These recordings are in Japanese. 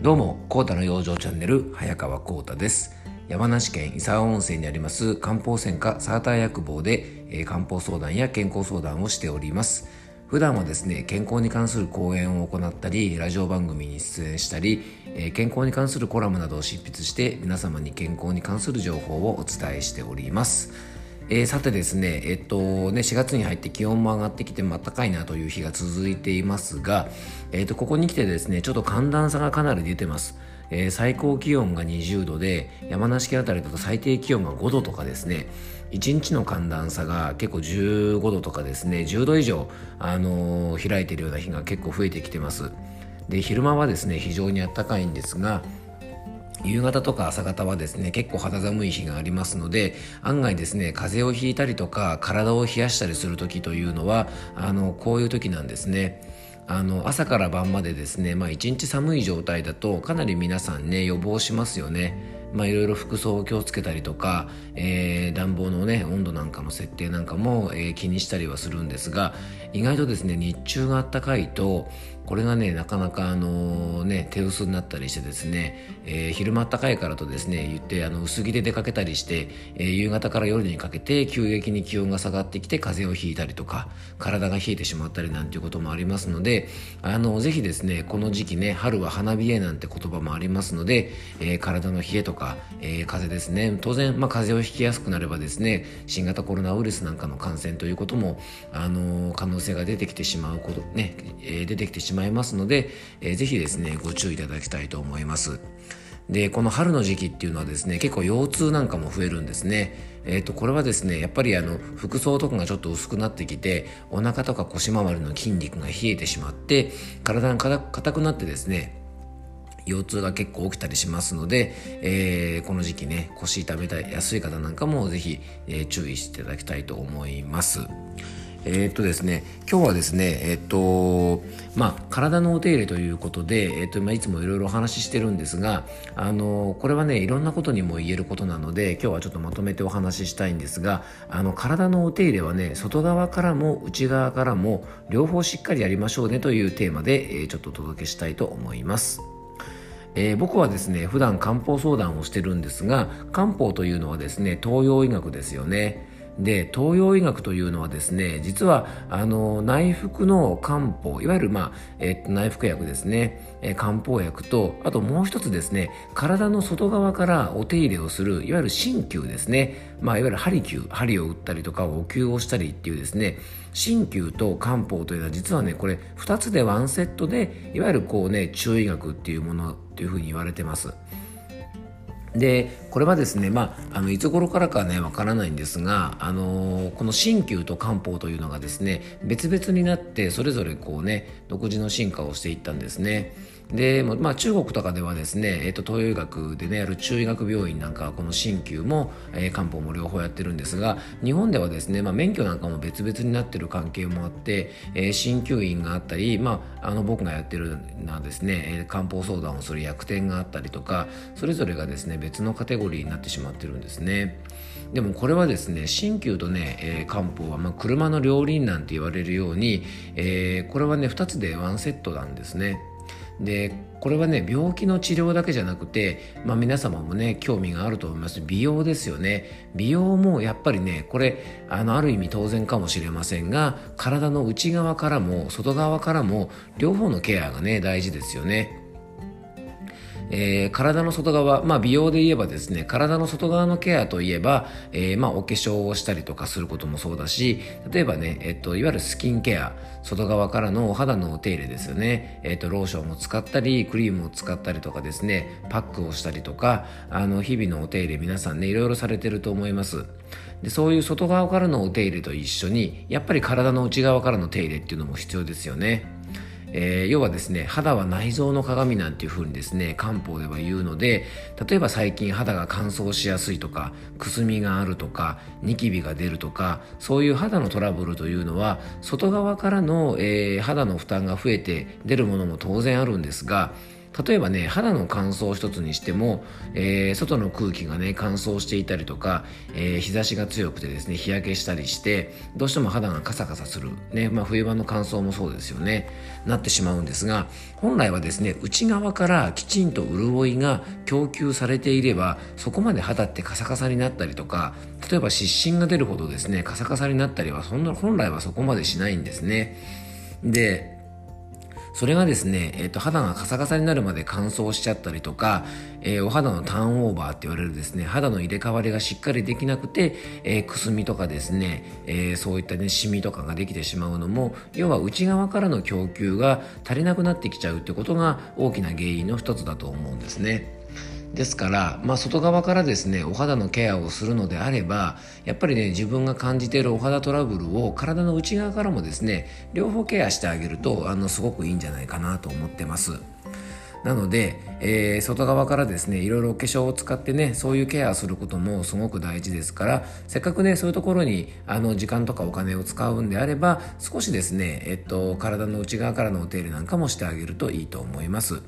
どうも、コータの養生チャンネル、早川コータです。山梨県伊沢温泉にあります漢方専科サーター薬房で、えー、漢方相談や健康相談をしております。普段はですね、健康に関する講演を行ったり、ラジオ番組に出演したり、えー、健康に関するコラムなどを執筆して皆様に健康に関する情報をお伝えしております。えー、さてですね、えっとね、4月に入って気温も上がってきて、まったかいなという日が続いていますが、えっと、ここに来てですね、ちょっと寒暖差がかなり出てます。えー、最高気温が20度で、山梨県あたりだと最低気温が5度とかですね、1日の寒暖差が結構15度とかですね、10度以上、あのー、開いているような日が結構増えてきてます。で、昼間はですね、非常に暖かいんですが、夕方とか朝方はですね結構肌寒い日がありますので案外ですね風邪をひいたりとか体を冷やしたりする時というのはあのこういう時なんですね。あの朝から晩までですね、まあ、一日寒い状態だとかなり皆さんね予防しますよね。まあ、いろいろ服装を気をつけたりとか、えー、暖房のね温度なんかの設定なんかも、えー、気にしたりはするんですが意外とですね日中が暖かいとこれがねなかなかあのね手薄になったりしてですね、えー、昼間暖かいからとですね言ってあの薄着で出かけたりして、えー、夕方から夜にかけて急激に気温が下がってきて風邪をひいたりとか体が冷えてしまったりなんていうこともありますのであのぜひですねこの時期ね春は花冷えなんて言葉もありますので、えー、体の冷えとか、え、風邪ですね当然、まあ、風邪をひきやすくなればですね新型コロナウイルスなんかの感染ということもあの可能性が出てきてしまうことね、えー、出てきてしまうまいますので、えー、ぜひですねご注意いただきたいと思いますでこの春の時期っていうのはですね結構腰痛なんかも増えるんですねえーと、これはですねやっぱりあの服装とかがちょっと薄くなってきてお腹とか腰回りの筋肉が冷えてしまって体が硬くなってですね腰痛が結構起きたりしますので、えー、この時期ね腰痛めたやすい方なんかもぜひ、えー、注意していただきたいと思います。えー、っとですね、今日はですね、えー、っと、まあ、体のお手入れということで、えー、っと、まあ、いつもいろいろお話ししてるんですが、あの、これはね、いろんなことにも言えることなので、今日はちょっとまとめてお話ししたいんですが、あの、体のお手入れはね、外側からも内側からも、両方しっかりやりましょうねというテーマで、えちょっとお届けしたいと思います。えー、僕はですね普段漢方相談をしてるんですが漢方というのはですね東洋医学ですよねで東洋医学というのはですね実はあの内服の漢方いわゆる、まあえー、内服薬ですね、え、漢方薬とあともう一つですね体の外側からお手入れをするいわゆる鍼灸ですね、まあ、いわゆる針灸針を打ったりとかお灸をしたりっていうですね鍼灸と漢方というのは実はねこれ2つでワンセットでいわゆるこうね中医学っていうものというふうに言われてます。でこれはですね、まあ、あのいつ頃からかねわからないんですが、あのー、この鍼灸と漢方というのがですね別々になってそれぞれこうね独自の進化をしていったんですね。で、まあ、中国とかではですね、えっと、東洋医学でねある中医学病院なんかはこの鍼灸も、えー、漢方も両方やってるんですが日本ではですね、まあ、免許なんかも別々になってる関係もあって、えー、鍼灸院があったり、まあ、あの僕がやってるのはですね、えー、漢方相談をする薬店があったりとかそれぞれがですね別のカテゴリーになってしまってるんですね。でもこれはですね鍼灸とね、えー、漢方は、まあ、車の両輪なんて言われるように、えー、これはね2つでワンセットなんですね。でこれはね病気の治療だけじゃなくて、まあ、皆様もね興味があると思います。美容ですよね。美容もやっぱりねこれあのある意味当然かもしれませんが体の内側からも外側からも両方のケアがね大事ですよね。えー、体の外側、まあ、美容で言えばですね体の外側のケアといえば、えー、まあ、お化粧をしたりとかすることもそうだし例えばね、えっと、いわゆるスキンケア外側からのお肌のお手入れですよね、えっと、ローションを使ったりクリームを使ったりとかですねパックをしたりとかあの日々のお手入れ皆さんねいろいろされてると思います。でそういう外側からのお手入れと一緒にやっぱり体の内側からの手入れっていうのも必要ですよね。えー、要はですね肌は内臓の鏡なんていうふうにですね漢方では言うので例えば最近肌が乾燥しやすいとかくすみがあるとかニキビが出るとかそういう肌のトラブルというのは外側からの、えー、肌の負担が増えて出るものも当然あるんですが例えばね肌の乾燥一つにしても、えー、外の空気がね乾燥していたりとか、えー、日差しが強くてですね日焼けしたりしてどうしても肌がカサカサする、ねまあ、冬場の乾燥もそうですよね。なってしまうんですが本来はですね内側からきちんと潤いが供給されていればそこまで肌ってカサカサになったりとか例えば湿疹が出るほどですねカサカサになったりはそんな本来はそこまでしないんですね。でそれがですね、えっ、ー、と、肌がカサカサになるまで乾燥しちゃったりとか、えー、お肌のターンオーバーって言われるですね、肌の入れ替わりがしっかりできなくて、えー、くすみとかですね、えー、そういったね、シミとかができてしまうのも、要は内側からの供給が足りなくなってきちゃうってことが大きな原因の一つだと思うんですね。ですから、まあ、外側からですねお肌のケアをするのであればやっぱりね自分が感じているお肌トラブルを体の内側からもですね両方ケアしてあげるとあのすごくいいんじゃないかなと思ってます。なので、えー、外側からですねいろいろ化粧を使ってねそういうケアすることもすごく大事ですからせっかくねそういうところにあの時間とかお金を使うんであれば少しですね、えっと、体の内側からのお手入れなんかもしてあげるといいと思います。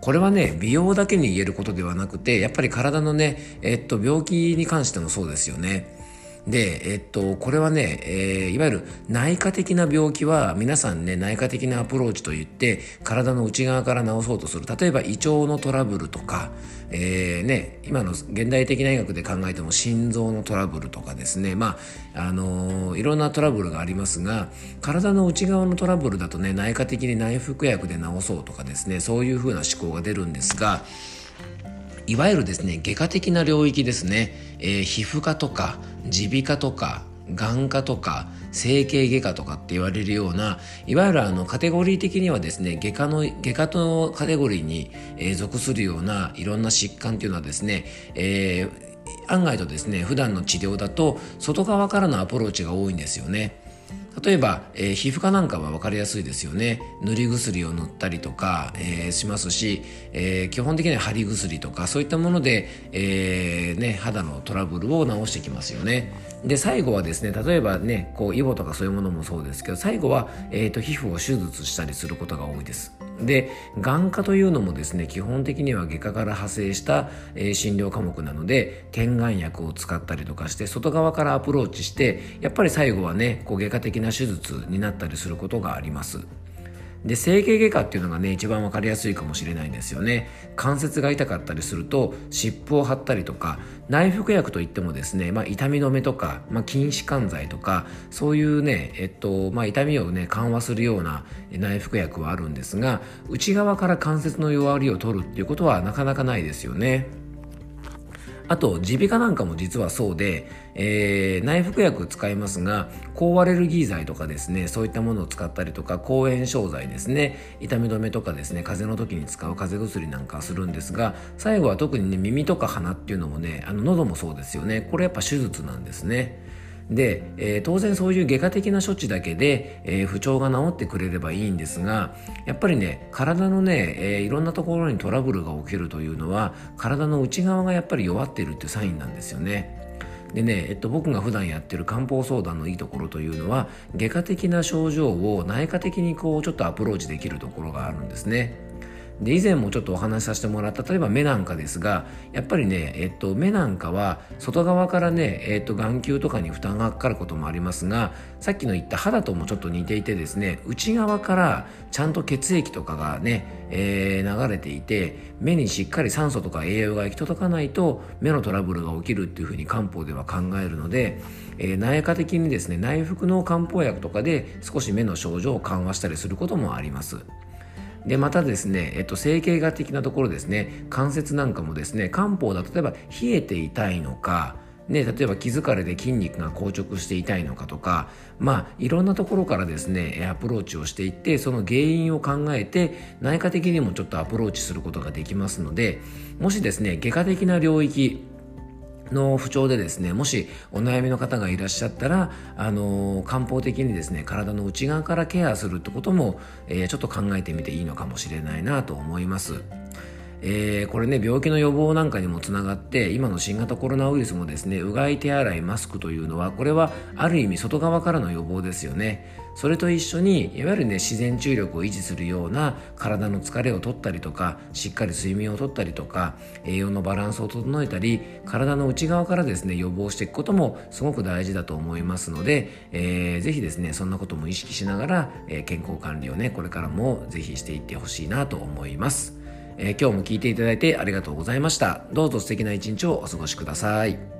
これはね、美容だけに言えることではなくて、やっぱり体のね、えっと、病気に関してもそうですよね。で、えっと、これはね、えー、いわゆる内科的な病気は皆さんね、内科的なアプローチといって体の内側から治そうとする。例えば胃腸のトラブルとか、えー、ね、今の現代的な医学で考えても心臓のトラブルとかですね、まあ、あのー、いろんなトラブルがありますが、体の内側のトラブルだとね、内科的に内服薬で治そうとかですね、そういうふうな思考が出るんですが、いわゆるですね外科的な領域ですね、えー、皮膚科とか耳鼻科とか眼科とか整形外科とかって言われるようないわゆるあのカテゴリー的にはですね外科の外科のカテゴリーに、え、属するようないろんな疾患っていうのはですね、えー、案外とですね普段の治療だと外側からのアプローチが多いんですよね。例えば、えー、皮膚科なんかは分かりやすいですよね。塗り薬を塗ったりとか、えー、しますし、えー、基本的には貼り薬とかそういったもので、えね、肌のトラブルを治してきますよね。で最後はですね例えばねこうイボとかそういうものもそうですけど最後は、えーと、皮膚を手術したりすることが多いです。で眼科というのもですね基本的には外科から派生した、えー、診療科目なので点眼薬を使ったりとかして外側からアプローチしてやっぱり最後はねこう外科的な手術になったりすることがあります。で整形外科っていうのがね一番わかりやすいかもしれないんですよね。関節が痛かったりすると湿布を貼ったりとか内服薬といってもですね、まあ、痛み止めとか、まあ、筋弛緩剤とかそういうね、えっとまあ、痛みをね緩和するような内服薬はあるんですが内側から関節の弱りを取るっていうことはなかなかないですよね。あと耳鼻科なんかも実はそうで、えー、内服薬使いますが抗アレルギー剤とかですねそういったものを使ったりとか抗炎症剤ですね痛み止めとかですね風邪の時に使う風邪薬なんかするんですが最後は特にね耳とか鼻っていうのもねあの喉もそうですよねこれやっぱ手術なんですね。で、えー、当然そういう外科的な処置だけで、えー、不調が治ってくれればいいんですがやっぱりね体のね、えー、いろんなところにトラブルが起きるというのは体の内側がやっぱり弱っているっていうサインなんですよね。でね、えっと、僕が普段やってる漢方相談のいいところというのは外科的な症状を内科的にこうちょっとアプローチできるところがあるんですね。で以前もちょっとお話しさせてもらった例えば目なんかですがやっぱりね、えっと、目なんかは外側からね、えっと、眼球とかに負担がかかることもありますがさっきの言った肌ともちょっと似ていてですね内側からちゃんと血液とかがね、えー、流れていて目にしっかり酸素とか栄養が行き届かないと目のトラブルが起きるっていうふうに漢方では考えるので、えー、内科的にですね内服の漢方薬とかで少し目の症状を緩和したりすることもあります。でまたですね、えっと、整形画的なところですね関節なんかもですね漢方だと例えば冷えて痛いのかね、例えば気疲れで筋肉が硬直して痛いのかとか、まあ、いろんなところからですね、アプローチをしていって、その原因を考えて、内科的にもちょっとアプローチすることができますので、もしですね、外科的な領域、の不調でですねもしお悩みの方がいらっしゃったらあの漢方的にですね体の内側からケアするってことも、えー、ちょっと考えてみていいのかもしれないなと思います。えー、これね病気の予防なんかにもつながって今の新型コロナウイルスもですねうがい手洗いマスクというのはこれはある意味外側からの予防ですよねそれと一緒にいわゆるね自然注力を維持するような体の疲れを取ったりとかしっかり睡眠をとったりとか栄養のバランスを整えたり体の内側からですね予防していくこともすごく大事だと思いますので、えー、ぜひですねそんなことも意識しながら、えー、健康管理をねこれからもぜひしていってほしいなと思います。えー、今日も聞いていただいてありがとうございました。どうぞ素敵な一日をお過ごしください。